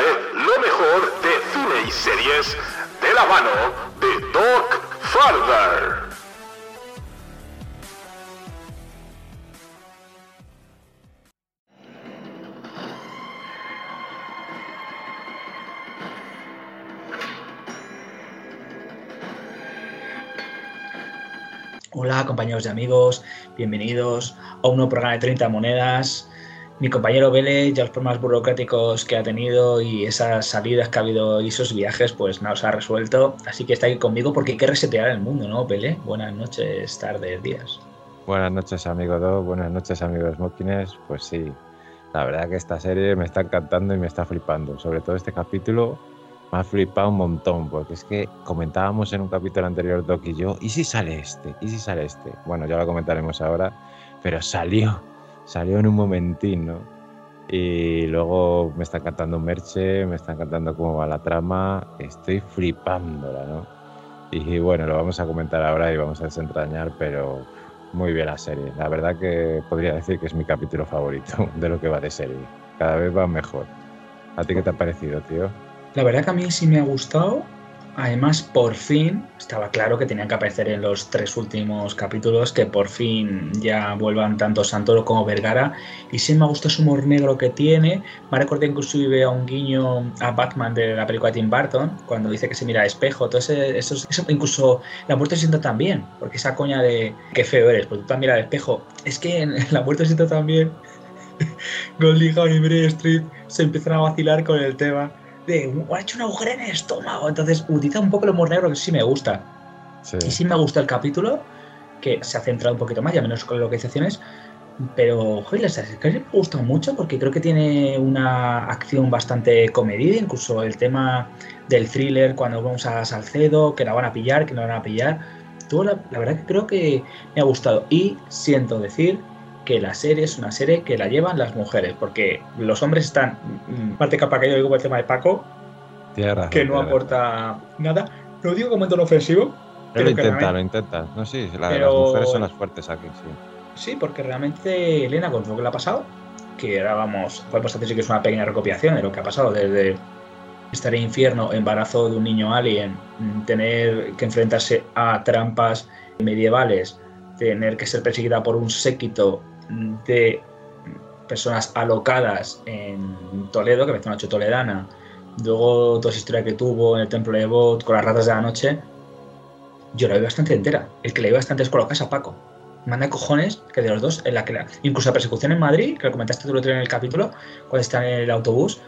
lo mejor de cine y series de la mano de Doc Farther. Hola compañeros y amigos, bienvenidos a un nuevo programa de 30 monedas. Mi compañero Vélez, ya los problemas burocráticos que ha tenido y esas salidas que ha habido y esos viajes, pues no los ha resuelto. Así que está aquí conmigo porque hay que resetear el mundo, ¿no, Vélez? Buenas noches, tardes, días. Buenas noches, amigo Do. Buenas noches, amigos Mokines. Pues sí, la verdad que esta serie me está encantando y me está flipando. Sobre todo este capítulo me ha flipado un montón, porque es que comentábamos en un capítulo anterior, Doc y yo, ¿y si sale este? ¿Y si sale este? Bueno, ya lo comentaremos ahora, pero salió, salió en un momentín, ¿no? Y luego me está encantando Merche, me está encantando cómo va la trama, estoy flipándola, ¿no? Y bueno, lo vamos a comentar ahora y vamos a desentrañar, pero muy bien la serie. La verdad que podría decir que es mi capítulo favorito de lo que va de serie. Cada vez va mejor. ¿A ti qué te ha parecido, tío? La verdad que a mí sí me ha gustado. Además, por fin, estaba claro que tenían que aparecer en los tres últimos capítulos, que por fin ya vuelvan tanto Santoro como Vergara. Y sí me ha gustado ese humor negro que tiene. Me ha recordado inclusive a un guiño a Batman de la película Tim Burton, cuando dice que se mira a espejo. Todo eso, eso, incluso la muerte siento también, porque esa coña de qué feo eres, porque tú también al espejo. Es que la muerte siento también. Goldie y Bray Street se empiezan a vacilar con el tema de ha hecho una agujero en el estómago. Entonces utiliza un poco el humor negro que sí me gusta. Y sí me gusta el capítulo, que se ha centrado un poquito más, ya menos con localizaciones. Pero, joder, que me gusta mucho porque creo que tiene una acción bastante comedida, incluso el tema del thriller cuando vamos a Salcedo, que la van a pillar, que no la van a pillar. Todo la, la verdad que creo que me ha gustado. Y siento decir que la serie es una serie que la llevan las mujeres, porque los hombres están, mm, parte capa que yo digo por el tema de Paco, que no aporta nada. Lo digo como en tono ofensivo. Pero lo intenta, lo intenta. No, sí, las mujeres son las fuertes aquí, sí. Sí, porque realmente Elena, con lo que le ha pasado, que ahora vamos, podemos decir que es una pequeña recopilación de lo que ha pasado desde estar en infierno, embarazo de un niño alien, mm, tener que enfrentarse a trampas medievales, tener que ser perseguida por un séquito de personas alocadas en Toledo, que me una toledana, luego toda esa historia que tuvo en el templo de Bot con las ratas de la noche, yo la vi bastante entera. El que la vi bastante es con a Paco. Manda cojones que de los dos, en la que incluso la persecución en Madrid, que lo comentaste tú otro en el capítulo, cuando está en el autobús,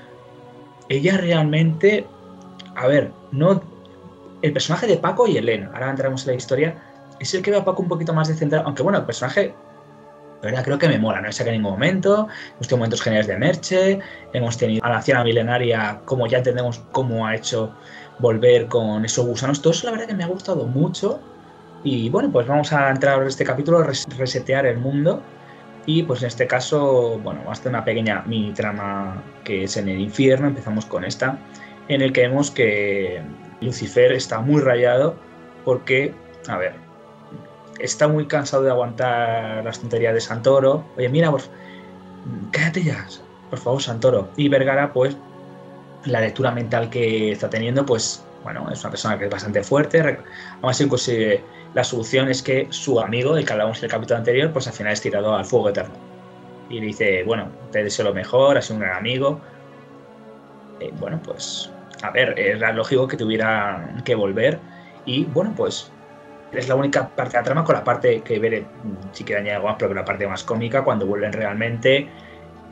ella realmente, a ver, no. El personaje de Paco y Elena, ahora entramos en la historia, es el que ve a Paco un poquito más descentrado, aunque bueno, el personaje verdad creo que me mola, no he sacado en ningún momento, hemos tenido momentos geniales de Merche, hemos tenido a la anciana milenaria, como ya entendemos cómo ha hecho volver con esos gusanos, todo eso la verdad que me ha gustado mucho. Y bueno, pues vamos a entrar en este capítulo, resetear el mundo. Y pues en este caso, bueno, vamos a hacer una pequeña mini trama que es en el infierno, empezamos con esta, en el que vemos que Lucifer está muy rayado porque, a ver, está muy cansado de aguantar las tonterías de Santoro. Oye, mira, por, cállate ya, por favor, Santoro. Y Vergara, pues, la lectura mental que está teniendo, pues, bueno, es una persona que es bastante fuerte. Pues, eh, la solución es que su amigo, el que hablábamos en el capítulo anterior, pues al final es tirado al fuego eterno. Y le dice, bueno, te deseo lo mejor, has sido un gran amigo. Eh, bueno, pues, a ver, era lógico que tuviera que volver. Y bueno, pues es la única parte de la trama con la parte que veré si quiere añadir algo más, pero que la parte más cómica cuando vuelven realmente.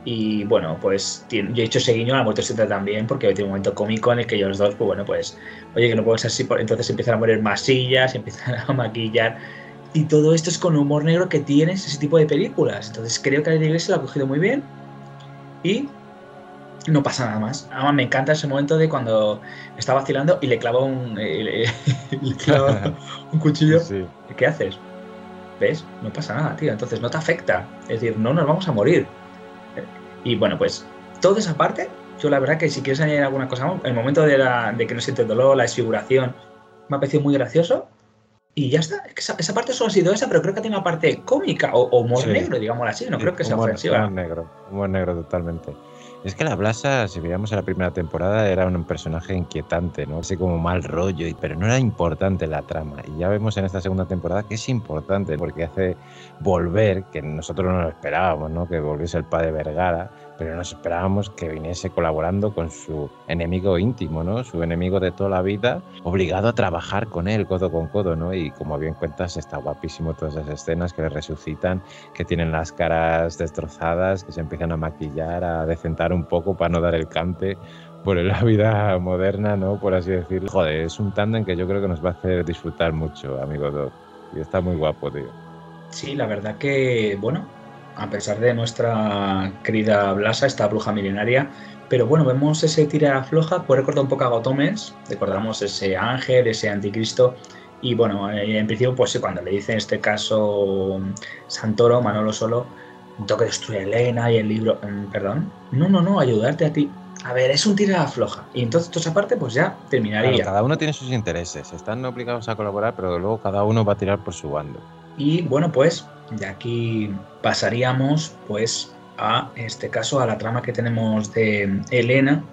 Y bueno, pues yo he hecho ese guiño a la muerte siempre también, porque tiene un momento cómico en el que ellos dos, pues bueno, pues, oye, que no puedo ser así, entonces empiezan a morir masillas, empiezan a maquillar. Y todo esto es con humor negro que tienes ese tipo de películas. Entonces creo que la iglesia lo ha cogido muy bien. Y no pasa nada más. Además, me encanta ese momento de cuando está vacilando y le clava un, eh, un cuchillo. ¿Qué haces? ¿Ves? No pasa nada, tío. Entonces no te afecta. Es decir, no nos vamos a morir. Y bueno, pues toda esa parte, yo la verdad que si quieres añadir alguna cosa el momento de, la, de que no sientes dolor, la desfiguración, me ha parecido muy gracioso. Y ya está. Esa, parte solo ha sido esa, pero creo que tiene una parte cómica o, humor negro, digámoslo así. No creo que sea humor, ofensiva. Humor negro, humor negro totalmente. Es que la Blasa, si veíamos en la primera temporada, era un personaje inquietante, ¿no? Así como mal rollo, pero no era importante la trama. Y ya vemos en esta segunda temporada que es importante porque hace volver, que nosotros no lo esperábamos, ¿no? Que volviese el padre Vergara, pero nos esperábamos que viniese colaborando con su enemigo íntimo, ¿no? Su enemigo de toda la vida, obligado a trabajar con él codo con codo, ¿no? Y como bien cuentas, está guapísimo todas esas escenas que le resucitan, que tienen las caras destrozadas, que se empiezan a maquillar, a decentar un poco para no dar el cante por la vida moderna, ¿no? Por así decirlo. Joder, es un tándem que yo creo que nos va a hacer disfrutar mucho, amigo Doc. Y está muy guapo, tío. Sí, la verdad que, bueno, a pesar de nuestra querida Blasa, esta bruja milenaria. Pero bueno, vemos ese tira floja, puede recordar un poco a Gotomes, recordamos ese ángel, ese anticristo. Y bueno, eh, en principio, pues cuando le dice en este caso Santoro, Manolo solo, toque destruye a Elena y el libro, mm, perdón, no, no, no, ayudarte a ti. A ver, es un tira floja. Y entonces, toda esa parte, pues ya terminaría. cada uno tiene sus intereses, están obligados a colaborar, pero luego cada uno va a tirar por su bando. Y bueno, pues de aquí pasaríamos pues a este caso a la trama que tenemos de Elena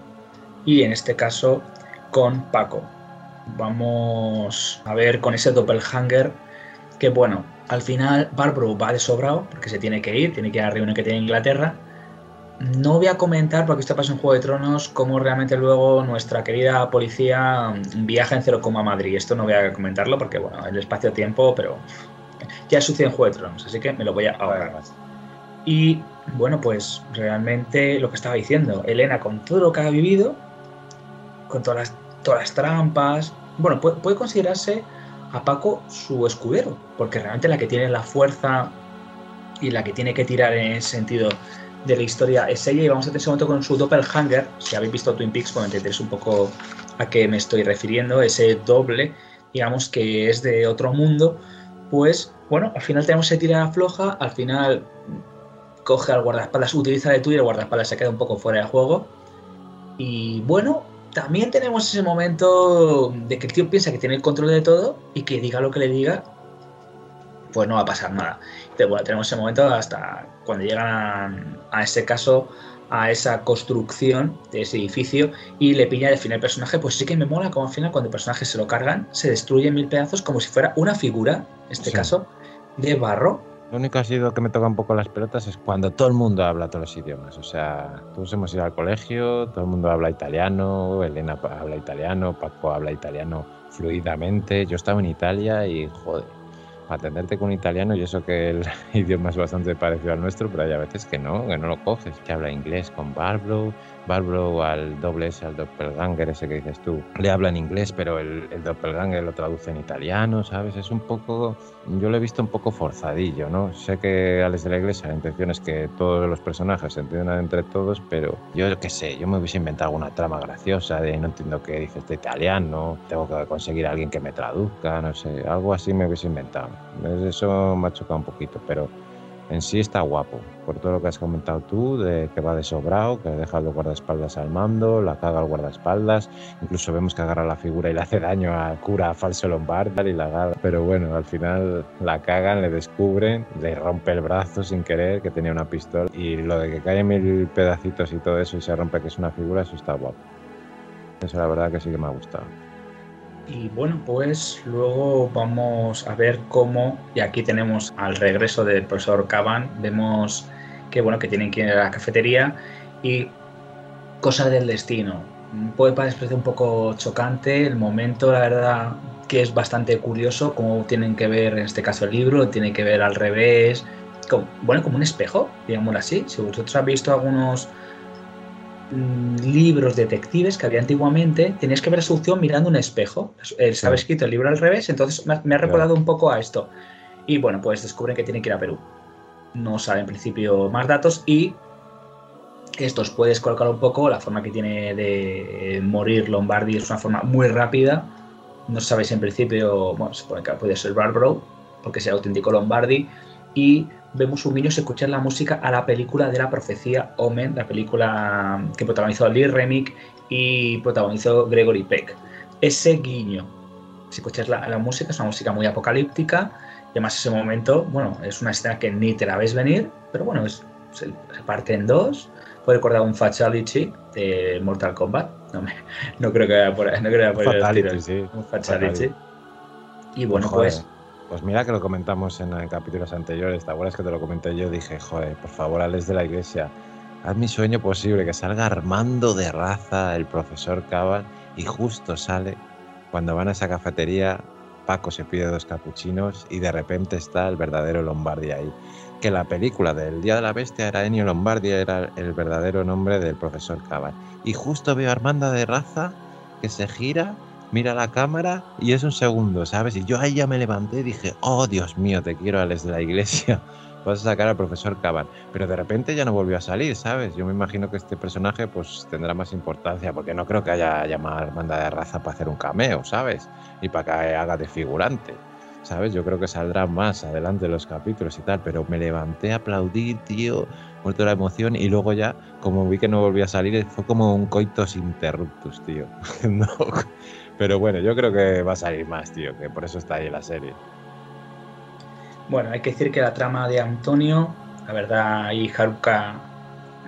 y en este caso con Paco. Vamos a ver con ese doppelhanger que bueno, al final Barbro va de sobrado porque se tiene que ir, tiene que ir a la reunión que tiene Inglaterra. No voy a comentar, porque esto pasa en Juego de Tronos, cómo realmente luego nuestra querida policía viaja en cero coma Madrid. Esto no voy a comentarlo porque, bueno, el espacio-tiempo, pero ya sucede en Juego de Tronos, así que me lo voy a ahorrar. Y bueno, pues realmente lo que estaba diciendo, Elena con todo lo que ha vivido, con todas las, todas las trampas, bueno, puede, considerarse a Paco su escudero, porque realmente la que tiene la fuerza y la que tiene que tirar en ese sentido de la historia es ella. Y vamos a tener ese momento con su doppelhanger, si habéis visto Twin Peaks, pues entenderéis un poco a qué me estoy refiriendo, ese doble, digamos que es de otro mundo, pues bueno, al final tenemos ese tira floja, al final coge al guardaespaldas, utiliza de tuyo y el guardaespaldas se queda un poco fuera de juego. Y bueno, también tenemos ese momento de que el tío piensa que tiene el control de todo y que diga lo que le diga, pues no va a pasar nada. Entonces, bueno, tenemos ese momento hasta cuando llegan a ese caso a esa construcción de ese edificio y le pilla de fin el personaje, pues sí que me mola como al final cuando el personaje se lo cargan, se destruye en mil pedazos como si fuera una figura, en este caso, de barro. Lo único que ha sido que me toca un poco las pelotas es cuando todo el mundo habla todos los idiomas. O sea, todos hemos ido al colegio, todo el mundo habla italiano, Elena habla italiano, Paco habla italiano fluidamente. Yo estaba en Italia y, joder, atenderte con italiano y eso que el idioma es bastante parecido al nuestro, pero hay a veces que no, que no lo coges, que habla inglés con Barbro, Barbro al doble S, al doppelganger ese que dices tú, le habla en inglés, pero el, el doppelganger lo traduce en italiano, ¿sabes? Es un poco, yo lo he visto un poco forzadillo, ¿no? Sé que Alex de la Iglesia la intención es que todos los personajes se entiendan entre todos, pero yo qué sé, yo me hubiese inventado alguna trama graciosa de no entiendo qué dice este italiano, tengo que conseguir a alguien que me traduzca, no sé, algo así me hubiese inventado. Eso me ha chocado un poquito, pero en sí está guapo, por todo lo que has comentado tú, de que va de sobrado, que deja los guardaespaldas al mando, la caga al guardaespaldas, incluso vemos que agarra la figura y le hace daño al cura falso Lombard y la agarra, pero bueno, al final la cagan, le descubren, le rompe el brazo sin querer, que tenía una pistola, y lo de que cae mil pedacitos y todo eso y se rompe que es una figura, eso está guapo. Eso la verdad que sí que me ha gustado. Y bueno, pues luego vamos a ver cómo, y aquí tenemos al regreso del profesor Caban, vemos que bueno, que tienen que ir a la cafetería y cosas del destino. Puede parecer un poco chocante el momento, la verdad que es bastante curioso cómo tienen que ver en este caso el libro, tiene que ver al revés, como, bueno, como un espejo, digámoslo así. Si vosotros habéis visto algunos libros detectives que había antiguamente, tenías que ver la solución mirando un espejo. Estaba escrito el libro al revés, entonces me ha recordado un poco a esto. Y bueno, pues descubren que tienen que ir a Perú. No saben en principio más datos y estos puedes colocar un poco la forma que tiene de morir Lombardi es una forma muy rápida. No sabéis en principio, bueno, se pone que puede ser Barbaro, porque es el auténtico Lombardi. Y vemos un guiño se escuchar la música a la película de la profecía Omen, la película que protagonizó Lee Remick y protagonizó Gregory Peck. Ese guiño, si escuchas la, la, música, es una música muy apocalíptica y además ese momento, bueno, es una escena que ni te la ves venir, pero bueno, es, se, parte en dos, puede recordar un Fatality de Mortal Kombat. No, me, no creo que vaya por, no creo que vaya por el Fatality, tiro. sí. Un Fatality. Y bueno, Joder, pues Pues mira que lo comentamos en capítulos anteriores, ¿te acuerdas que te lo comenté yo? Dije, joder, por favor, Alex de la Iglesia, haz mi sueño posible, que salga Armando de raza, el profesor Cabal, y justo sale cuando van a esa cafetería, Paco se pide dos capuchinos y de repente está el verdadero Lombardi ahí. Que la película del Día de la Bestia era Ennio Lombardi, era el verdadero nombre del profesor Cabal. Y justo veo a Armando de raza que se gira mira la cámara y es un segundo, ¿sabes? Y yo ahí ya me levanté y dije, oh Dios mío, te quiero, Alex de la iglesia. Vas a sacar al profesor Caban. Pero de repente ya no volvió a salir, ¿sabes? Yo me imagino que este personaje pues tendrá más importancia, porque no creo que haya llamado a Armanda de Raza para hacer un cameo, ¿sabes? Y para que haga de figurante. ¿Sabes? Yo creo que saldrá más adelante los capítulos y tal, pero me levanté a aplaudir, tío, muerto la emoción, y luego ya, como vi que no volvía a salir, fue como un coitos interruptus, tío. no, pero bueno, yo creo que va a salir más, tío, que por eso está ahí la serie. Bueno, hay que decir que la trama de Antonio, la verdad, ahí Haruka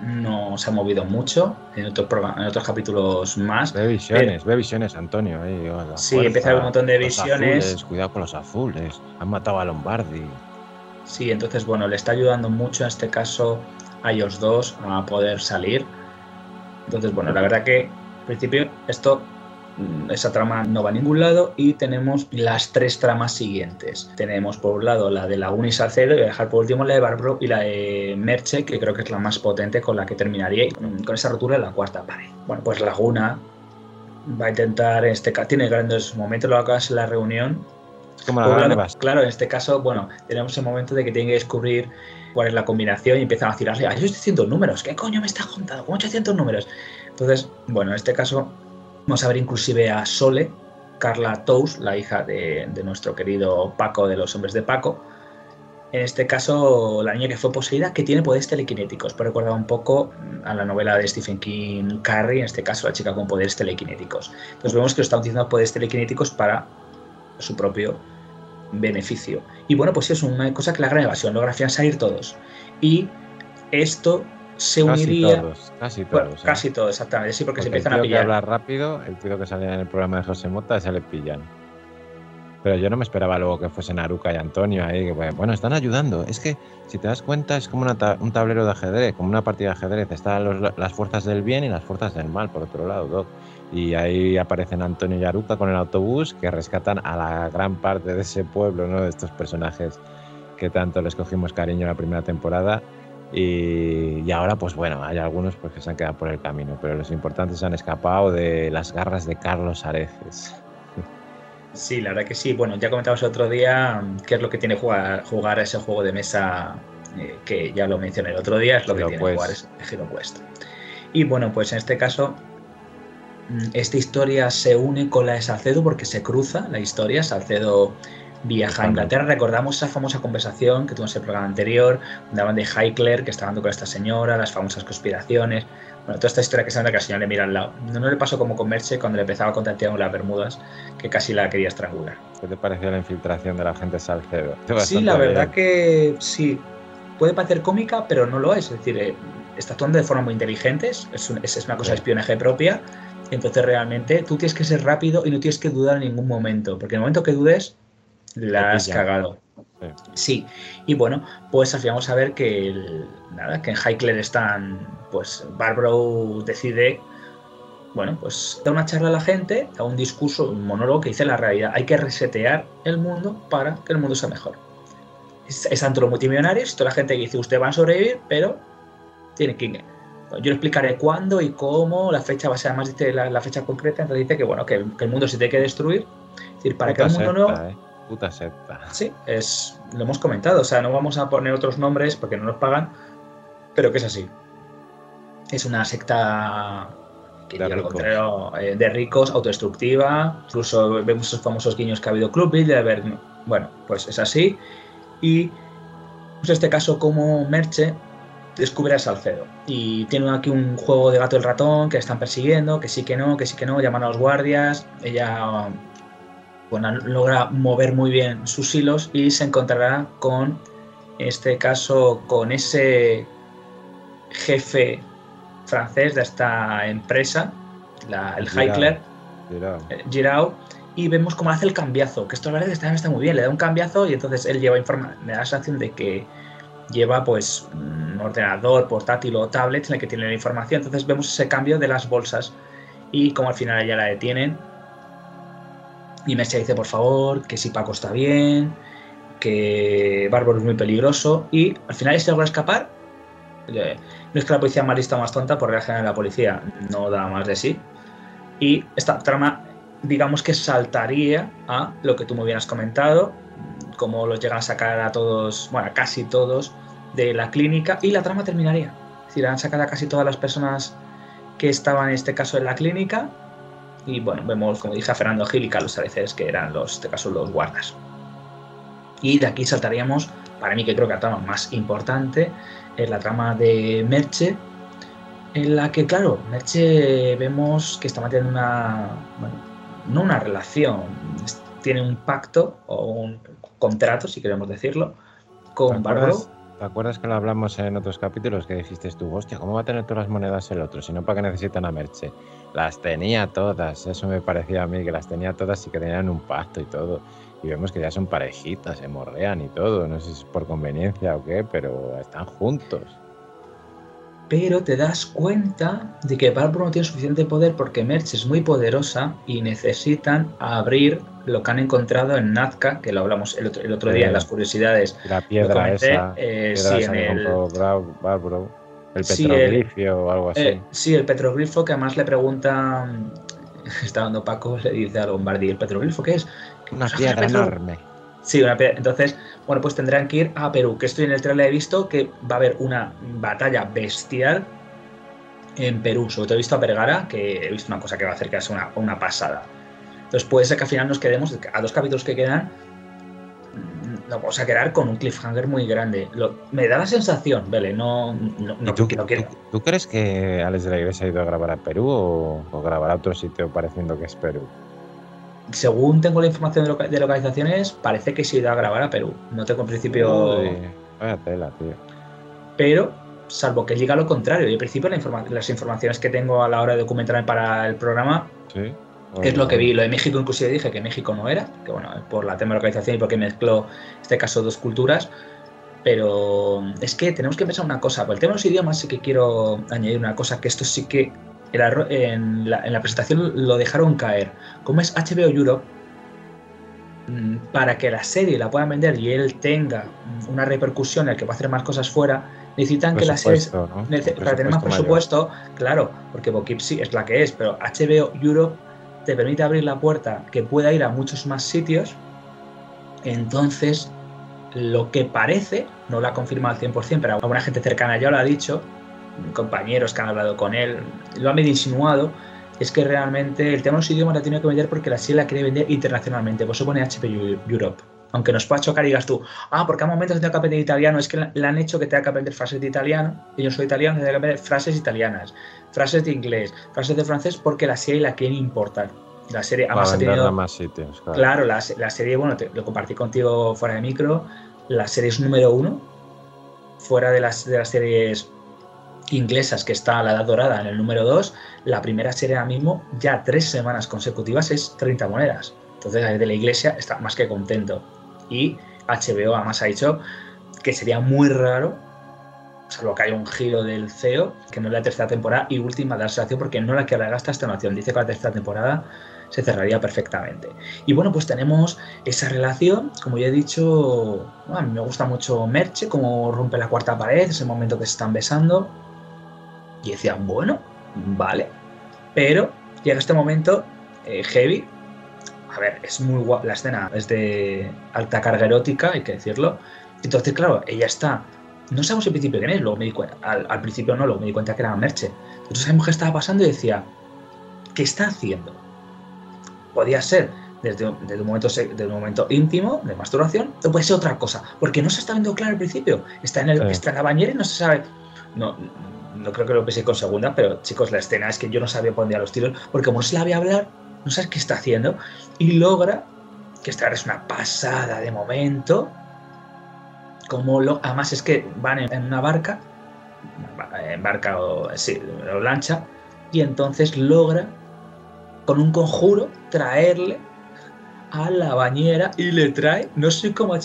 no se ha movido mucho en otros, en otros capítulos más. Ve visiones, ve visiones, Antonio. oh, Sí, fuerza, empieza a haber un montón de visiones. azules, cuidado con los azules. Han matado a Lombardi. Sí, entonces, bueno, le está ayudando mucho en este caso a ellos dos a poder salir. Entonces, bueno, la verdad que al principio esto, esa trama no va a ningún lado y tenemos las tres tramas siguientes. Tenemos por un lado la de Laguna y Salcedo y voy a dejar por último la de Barbro y la de Merche, que creo que es la más potente con la que terminaría y con, con esa rotura de la cuarta pared. Bueno, pues Laguna va a intentar, en este caso, tiene grandes momentos, lo acabas en la reunión, como la claro, claro, en este caso, bueno, tenemos el momento de que tienen que descubrir cuál es la combinación y empiezan a tirarle, ¡ay, 800 números! ¿Qué coño me está contando? ¿Cómo 800 números? Entonces, bueno, en este caso vamos a ver inclusive a Sole, Carla Tous, la hija de, nuestro querido Paco de los hombres de Paco. En este caso, la niña que fue poseída, que tiene poderes telequinéticos. Puede recordar un poco a la novela de Stephen King, Carrie, en este caso, la chica con poderes telequinéticos. Entonces vemos que lo está utilizando poderes telequinéticos para su propio beneficio. Y bueno, pues es una cosa que la gran evasión logra salir todos. Y esto se Casi uniría. todos, casi todos. Bueno, ¿eh? casi todo, exactamente. Sí, porque, se el empiezan a tío que pillar. habla rápido, el tío que sale en el programa de José Mota, se le pillan. Pero yo no me esperaba luego que fuesen Aruca y Antonio ahí. Que, bueno, bueno, están ayudando. Es que, si te das cuenta, es como una ta- un tablero de ajedrez, como una partida de ajedrez. Están los- las fuerzas del bien y las fuerzas del mal, por otro lado, Doc. Y ahí aparecen Antonio y Aruca con el autobús que rescatan a la gran parte de ese pueblo, ¿no? De estos personajes que tanto les cogimos cariño en la primera temporada. Y, y ahora, pues bueno, hay algunos pues, que se han quedado por el camino, pero los importantes han escapado de las garras de Carlos Areces. Sí, la verdad que sí. Bueno, ya comentamos otro día mm, qué es lo que tiene jugar, jugar a ese juego de mesa eh, que ya lo mencioné el otro día, es lo que tiene Quest. jugar ese giro puesto. Y bueno, pues en este caso, mm, esta historia se une con la de Salcedo porque se cruza la historia. Salcedo viaja a. Inglaterra. Recordamos esa famosa conversación que tuvimos en el programa anterior, donde hablan de Highclere, que está hablando con esta señora, las famosas conspiraciones. Bueno, toda esta historia que se anda que la señora le mira al lado. No, no le pasó como con Merche cuando le empezaba a de las Bermudas, que casi la quería estrangular. ¿Qué te pareció la infiltración de la gente Salcedo? Sí, la verdad que sí. Puede parecer cómica, pero no lo es. Es decir, eh, está actuando de forma muy inteligente, es, un- es- es una cosa de espionaje propia. Entonces, realmente, tú tienes que ser rápido y no tienes que dudar en ningún momento, porque en el momento que dudes, la has cagado. Sí. Y bueno, pues al final vamos a ver que, el- nada, que en Highclere están, pues Barbaro decide, bueno, pues da una charla a la gente, da un discurso, un monólogo que dice la realidad, hay que resetear el mundo para que el mundo sea mejor. Es, es ante los multimillonarios, toda la gente que dice, ustedes van a sobrevivir, pero tienen que... Yo le explicaré cuándo y cómo, la fecha va a ser, además dice la, la fecha concreta, entonces dice que, bueno, que, que el mundo se tiene que destruir, es decir, para que el mundo no... eh. Puta secta. Sí, es, lo hemos comentado. O sea, no vamos a poner otros nombres porque no nos pagan, pero que es así. Es una secta que De ricos. contrario, eh, de ricos, autodestructiva. Incluso vemos esos famosos guiños que ha habido Club de haber, bueno, pues es así. Y pues este caso, como Merche descubre a Salcedo y tiene aquí un juego de gato y el ratón que están persiguiendo, que sí que no, que sí que no, llaman a los guardias, ella bueno, logra mover muy bien sus hilos y se encontrará con, en este caso, con ese jefe francés de esta empresa, la- el Heikler, Girao. eh, y vemos cómo hace el cambiazo, que esto la verdad que está, está muy bien, le da un cambiazo y entonces él lleva informa me da la sensación de que lleva pues un ordenador portátil o tablet en el que tiene la información, entonces vemos ese cambio de las bolsas y como al final a ella la detienen y Merche dice por favor que si Paco está bien, que Bárbaro es muy peligroso y al final se logra escapar. Eh, No es que la policía más lista más tonta, por regla general la policía no da más de sí. Y esta trama, digamos que saltaría a lo que tú muy bien has comentado, cómo los llegan a sacar a todos, bueno, a casi todos de la clínica y la trama terminaría. Es decir, han sacado a casi todas las personas que estaban en este caso en la clínica y bueno, vemos, como dije, a Fernando Gil y Carlos Areces, que eran los, en este caso, los guardas. Y de aquí saltaríamos, para mí que creo que la trama más importante, es la trama de Merche, en la que, claro, Merche vemos que está manteniendo una, bueno, no una relación, tiene un pacto o un contrato, si queremos decirlo, con ¿Te Bárbaro. ¿Te acuerdas que lo hablamos en otros capítulos que dijiste tú, hostia, ¿cómo va a tener todas las monedas el otro? Si no, ¿para qué necesitan a Merche? Las tenía todas, eso me parecía a mí, que las tenía todas y que tenían un pacto y todo. Y vemos que ya son parejitas, se morrean y todo. No sé si es por conveniencia o qué, pero están juntos. pero te das cuenta de que Bárbaro no tiene suficiente poder porque Merch es muy poderosa y necesitan abrir lo que han encontrado en Nazca, que lo hablamos el otro, el otro día Sí. en las curiosidades. La piedra comenté, esa, eh, piedra sí, esa en el, Bárbaro, el Sí, el- petroglifio o algo así. eh, sí, el petroglifo que además le preguntan, está dando Paco, le dice a Lombardi, ¿el petroglifo qué es? Una "Pues, piedra petro-". enorme. Sí, una piedra. Entonces, bueno, pues tendrán que ir a Perú, que estoy en el trailer he visto que va a haber una batalla bestial en Perú. Sobre todo he visto a Vergara, que he visto una cosa que va a hacer que es una, una pasada. Entonces puede ser que al final nos quedemos, a dos capítulos que quedan, nos vamos a quedar con un cliffhanger muy grande. Lo- me da la sensación, vale, no, no, ¿Y no, tú, no quiero. tú- tú crees que Alex de la Iglesia ha ido a grabar a Perú o, o grabará a otro sitio pareciendo que es Perú? Según tengo la información de, loca- de localizaciones, parece que se ha ido a grabar a Perú. No tengo en principio... Uy, vaya tela, tío. pero salvo que diga lo contrario. Y en principio la informa- las informaciones que tengo a la hora de documentarme para el programa ¿Sí? Es lo que vi. Lo de México inclusive dije que México no era, que bueno, por la tema de localización y porque mezcló, en este caso, dos culturas. Pero es que tenemos que pensar una cosa. Por el tema de los idiomas sí que quiero añadir una cosa, que esto sí que en, la, en la presentación lo dejaron caer. Como es HBO Europe, mm, para que la serie la puedan vender y él tenga una repercusión en el que va a hacer más cosas fuera, necesitan que la serie ¿no? Para tener más presupuesto mayor. presupuesto, claro, porque Poughkeepsie es la que es, pero HBO Europe te permite abrir la puerta que pueda ir a muchos más sitios. Entonces, lo que parece, no lo ha confirmado al 100%, pero alguna gente cercana ya lo ha dicho, compañeros que han hablado con él, lo han medio insinuado, es que realmente el tema de los idiomas la tiene que vender porque la serie la quiere vender internacionalmente, por eso pone HBO Europe. Aunque nos pueda chocar y digas tú, ah, porque a momentos tengo que aprender italiano, es que le han hecho que tenga que aprender frases de italiano, y yo soy italiano, tengo que aprender frases italianas, frases de inglés, frases de francés, porque la serie la quiere importar. La serie Para además ha tenido... más sitios, claro. Claro, la, la serie, bueno, te- lo compartí contigo fuera de micro, la serie es número uno, fuera de las, de las series inglesas que está La Edad Dorada en el número dos, la primera serie ahora mismo, ya tres semanas consecutivas, es 30 monedas. Entonces, de la iglesia está más que contento. Y HBO además ha dicho que sería muy raro, salvo que haya un giro del CEO, que no es la tercera temporada y última de la sensación, porque no la que haga esta noción. Dice que la tercera temporada se cerraría perfectamente. Y bueno, pues tenemos esa relación, como ya he dicho, a mí me gusta mucho Merche, como rompe la cuarta pared, ese momento que se están besando. Y decía, bueno, vale. Pero llega este momento eh, heavy. A ver, es muy guapa la escena, es de alta carga erótica, hay que decirlo. Entonces, claro, ella está. No sabemos al principio quién es, luego me di cuenta. Al, al principio no, luego me di cuenta que era Merche. Entonces, esa mujer estaba pasando y decía, ¿qué está haciendo? Podía ser desde, desde un, momento, desde un momento íntimo, de masturbación, o puede ser otra cosa, porque no se está viendo claro al principio. Está en, el, Sí. está en la bañera y no se sabe. No, no creo que lo pensé con segunda, pero chicos, la escena es que yo no sabía dónde iban los tiros, porque como no se la ve hablar, no sabes qué está haciendo, y logra, que esta es una pasada de momento, como lo, además es que van en, en una barca embarca o, sí, o lancha, y entonces logra, con un conjuro, traerle a la bañera y le trae, no sé cómo,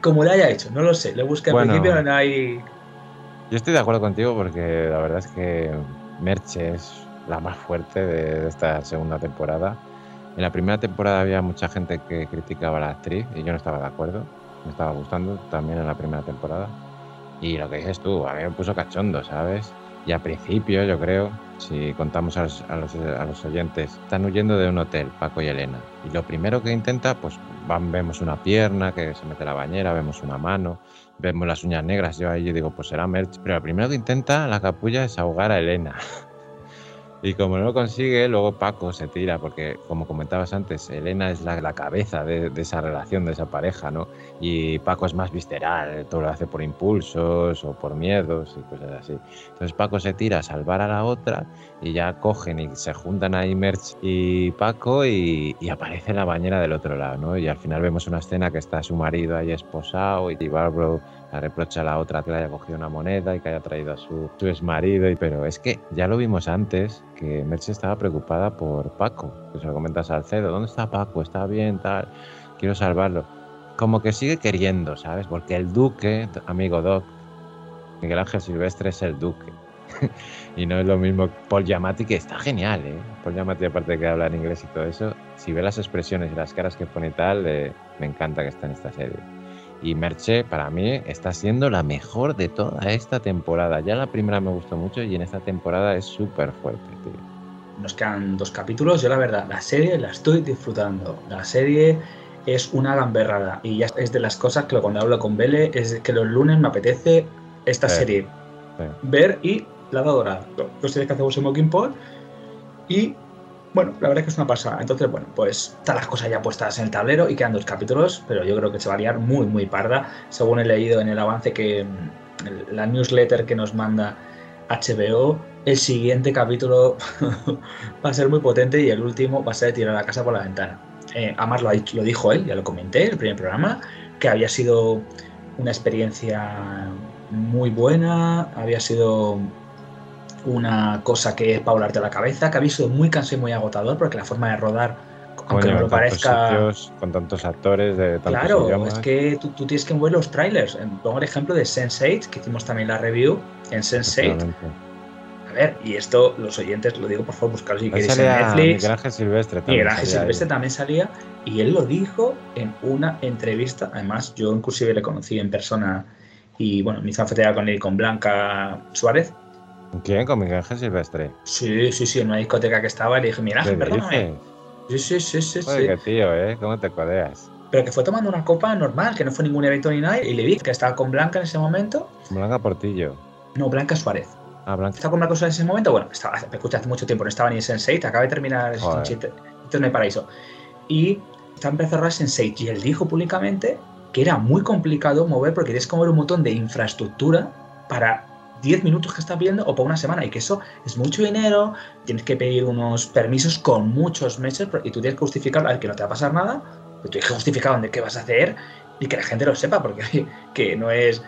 cómo le haya hecho, no lo sé, le busca al principio, no hay... Yo estoy de acuerdo contigo porque la verdad es que Merche es la más fuerte de, esta segunda temporada. En la primera temporada había mucha gente que criticaba a la actriz y yo no estaba de acuerdo. Me estaba gustando también en la primera temporada. Y lo que dices tú, a mí me puso cachondo, ¿sabes? Y al principio, yo creo, si contamos a los, a oyentes, están huyendo de un hotel, Paco y Elena. Y lo primero que intenta, pues van, vemos una pierna que se mete en la bañera, vemos una mano, vemos las uñas negras. Yo ahí digo, pues será Merch. Pero lo primero que intenta la capulla es ahogar a Elena. Y como no lo consigue, luego Paco se tira, porque como comentabas antes, Elena es la, cabeza de, esa relación, de esa pareja, ¿no? Y Paco es más visceral, todo lo hace por impulsos o por miedos y cosas así. Entonces Paco se tira a salvar a la otra y ya cogen y se juntan ahí Merch y Paco y, aparece la bañera del otro lado, ¿no? Y al final vemos una escena que está su marido ahí esposado y Barbro reprocha a la otra que le haya cogido una moneda y que haya traído a su, su ex marido. Y, pero es que ya lo vimos antes, que Merche estaba preocupada por Paco, que se lo comentas a Salcedo, ¿dónde está Paco? ¿Está bien? Tal, quiero salvarlo. Como que sigue queriendo, ¿sabes? Porque el duque, amigo Doc, Miguel Ángel Silvestre es el duque. y no es lo mismo Paul Giamatti, que está genial, ¿eh? Paul Giamatti, aparte de que habla en inglés y todo eso, si ve las expresiones y las caras que pone y tal, eh, me encanta que está en esta serie. Y Merche, para mí, está siendo la mejor de toda esta temporada. Ya la primera me gustó mucho y en esta temporada es súper fuerte, tío. Nos quedan dos capítulos. Yo, la verdad, la serie la estoy disfrutando. La serie es una gamberrada. Y ya es de las cosas que cuando hablo con Bele es que los lunes me apetece esta serie. Ver y la dorada. Los series que hacemos en Mocking Y bueno, la verdad es que es una pasada. Entonces, bueno, pues están las cosas ya puestas en el tablero y quedan dos capítulos, pero yo creo que se va a liar muy, muy parda. Según he leído en el avance que mm, la newsletter que nos manda HBO, el siguiente capítulo va a ser muy potente y el último va a ser tirar la casa por la ventana. Eh, además lo, lo dijo él, ya lo comenté, el primer programa, que había sido una experiencia muy buena, había sido una cosa que es para volarte la cabeza, que ha sido muy cansado y muy agotador, porque la forma de rodar, aunque no lo parezca. con tantos actores de tantos Claro, es que tú, tienes que mover los trailers. Pongo el ejemplo de Sense8, que hicimos también la review en Sense8. A ver, y esto, los oyentes, lo digo por favor, buscarlo si queréis en Netflix. Miguel Ángel Silvestre también. Miguel Silvestre también salía, y él lo dijo en una entrevista. Además, yo inclusive le conocí en persona y bueno, me hizo con él con Blanca Suárez ¿Quién? ¿Con Miguel Ángel Silvestre? Sí, sí, sí, en una discoteca que estaba y le dije, mira, perdóname. Sí, sí, sí, sí. Oye, qué tío, ¿eh? ¿Cómo te codeas? Pero que fue tomando una copa normal, que no fue ningún evento ni nada, y le vi que estaba con Blanca en ese momento. Blanca Portillo. No, Blanca Suárez. Ah, Blanca. ¿Estaba con Blanca Suárez en ese momento? Bueno, estaba, me escuché hace mucho tiempo, no estaba ni en Sense8, acaba de terminar el paraíso. Y está empezando a Sense8, y él dijo públicamente que era muy complicado mover porque tienes que mover un montón de infraestructura para 10 minutos que estás viendo o por una semana y que eso es mucho dinero, tienes que pedir unos permisos con muchos meses y tú tienes que justificar al que no te va a pasar nada, tú tienes que justificar dónde qué vas a hacer y que la gente lo sepa porque que no es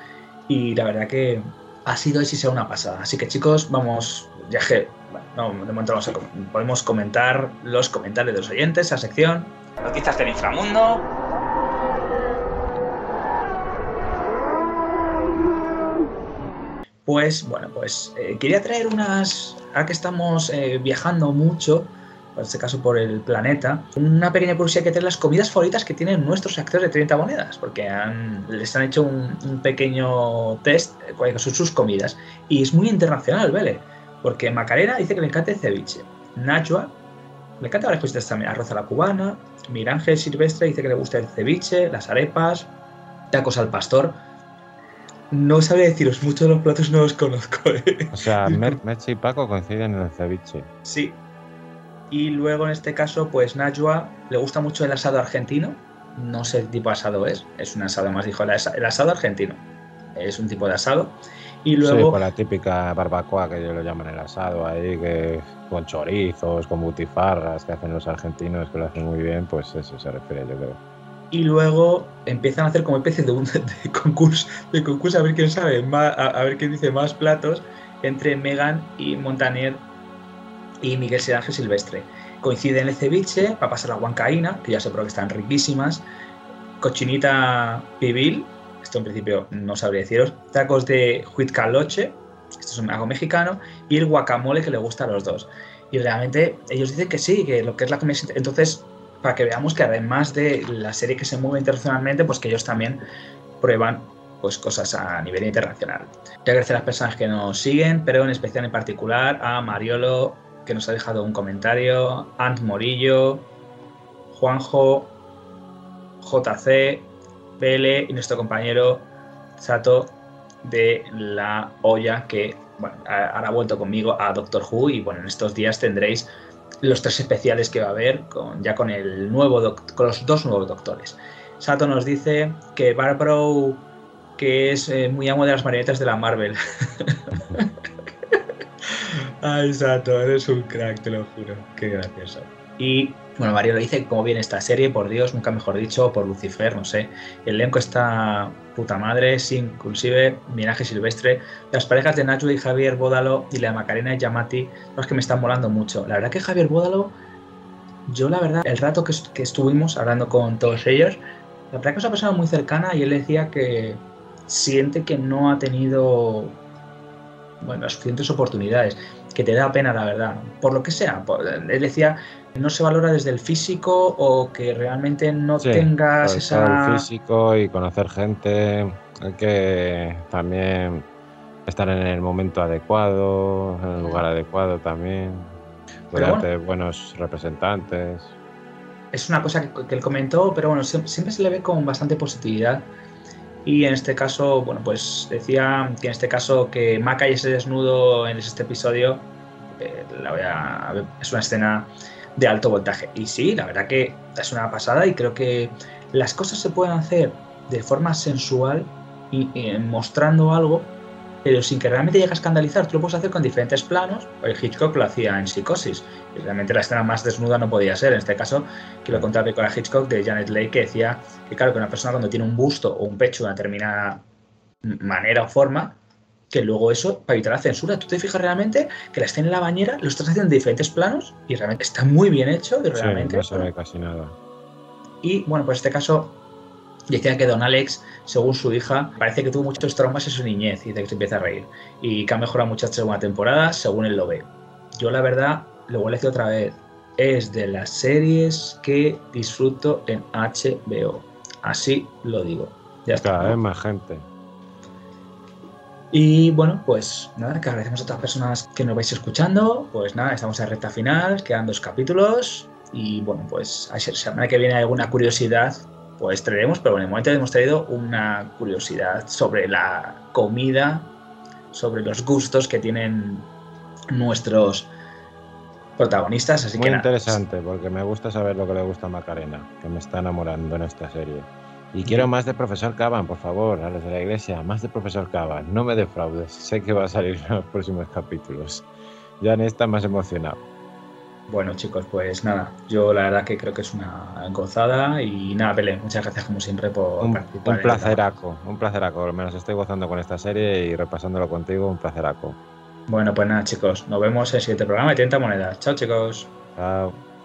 y la verdad que ha sido y sea una pasada. Así que chicos, vamos, ya que no, de momento vamos a, podemos comentar los comentarios de los oyentes, esa sección. Noticias del inframundo. Pues bueno, pues eh, quería traer unas, ahora que estamos eh, viajando mucho, en este caso por el planeta, una pequeña curiosidad que traer las comidas favoritas que tienen nuestros actores de 30 monedas, porque les han hecho un, pequeño test eh, cuáles son sus comidas. Y es muy internacional, ¿vale? Porque Macarena dice que le encanta el ceviche. Najwa le encanta varias cositas también. Arroz a la cubana. Mirángel Silvestre dice que le gusta el ceviche, las arepas, tacos al pastor. No sabría deciros, muchos de los platos no los conozco. ¿eh? O sea, Merche y Paco coinciden en el ceviche. Sí. Y luego en este caso, pues Najwa le gusta mucho el asado argentino. No sé qué tipo de asado es. Es un asado más, dijo, el asado argentino. Es un tipo de asado. Y luego... Sí, con la típica barbacoa que ellos lo llaman el asado ahí, que con chorizos, con butifarras que hacen los argentinos, que lo hacen muy bien, pues eso se refiere, yo creo. Y luego empiezan a hacer como especie de un de concurso, de concurso a ver quién sabe a, ver quién dice más platos entre Megan y Montanier y Miguel Ángel Silvestre. Coinciden el ceviche, va a pasar la huancaína, que ya sé por que están riquísimas, cochinita pibil, esto en principio no sabría deciros, tacos de huitcaloche, esto es un algo mexicano, y el guacamole que le gusta a los dos. Y realmente ellos dicen que sí, que lo que es la comida... Entonces, para que veamos que además de la serie que se mueve internacionalmente, pues que ellos también prueban pues cosas a nivel internacional. Ya agradecer a las personas que nos siguen, pero en especial en particular a Mariolo, que nos ha dejado un comentario, Ant Morillo, Juanjo, JC, Pele y nuestro compañero Sato de la olla que ahora ha vuelto conmigo a Doctor Who y bueno, en estos días tendréis los tres especiales que va a haber con, ya con el nuevo con los dos nuevos doctores. Sato nos dice que Barbaro que es eh, muy amo de las marionetas de la Marvel. Ay, Sato, eres un crack, te lo juro. Qué gracioso. Y bueno, Mario lo dice cómo viene esta serie, por Dios, nunca mejor dicho, por Lucifer, no sé. El elenco está puta madre, sin inclusive Miraje Silvestre. Las parejas de Nacho y Javier Bódalo y la Macarena y Yamati, los que me están molando mucho. La verdad que Javier Bódalo, yo la verdad, el rato que, estuvimos hablando con todos ellos, la verdad que es una persona muy cercana y él decía que siente que no ha tenido bueno, las suficientes oportunidades, que te da pena, la verdad, por lo que sea. él decía, no se valora desde el físico o que realmente no tengas esa... El físico y conocer gente, hay que también estar en el momento adecuado, en el lugar adecuado también, bueno, buenos representantes. Es una cosa que, que, él comentó, pero bueno, siempre se le ve con bastante positividad. Y en este caso, bueno, pues decía que en este caso que Maca y ese desnudo en este episodio eh, la voy a, es una escena de alto voltaje. Y sí, la verdad que es una pasada y creo que las cosas se pueden hacer de forma sensual y mostrando algo pero sin que realmente llegue a escandalizar. Tú lo puedes hacer con diferentes planos. El Hitchcock lo hacía en Psicosis. Y realmente la escena más desnuda no podía ser. En este caso, quiero contarle con la Hitchcock de Janet Leigh, que decía que, claro, que una persona cuando tiene un busto o un pecho de una determinada manera o forma, que luego eso, para evitar la censura, tú te fijas realmente que la escena en la bañera lo estás haciendo en diferentes planos y realmente está muy bien hecho y realmente... no se ve casi nada. Y bueno, pues en este caso Decía que Don Alex, según su hija, parece que tuvo muchos traumas en su niñez y de que se empieza a reír. Y que ha mejorado mucho esta segunda temporada, según él lo ve. Yo, la verdad, lo voy a decir otra vez. Es de las series que disfruto en HBO. Así lo digo. Ya está. Cada vez más gente. Y bueno, pues nada, que agradecemos a todas las personas que nos vais escuchando. Pues nada, estamos en recta final, quedan dos capítulos. Y bueno, pues a semana que viene hay alguna curiosidad pues traeremos, pero en el momento hemos traído una curiosidad sobre la comida, sobre los gustos que tienen nuestros protagonistas. Así Muy que interesante, porque me gusta saber lo que le gusta a Macarena, que me está enamorando en esta serie. Y quiero más de Profesor Caban, por favor, a los de la iglesia, más de Profesor Caban. No me defraudes, sé que va a salir en los próximos capítulos. Ya en esta más emocionado. Bueno, chicos, pues nada, yo la verdad que creo que es una gozada y nada, Pele, muchas gracias como siempre por un, participar. Un placeraco, un placeraco, menos estoy gozando con esta serie y repasándolo contigo, un placeraco. Bueno, pues nada, chicos, nos vemos en el siguiente programa de 30 monedas. Chao, chicos. Chao.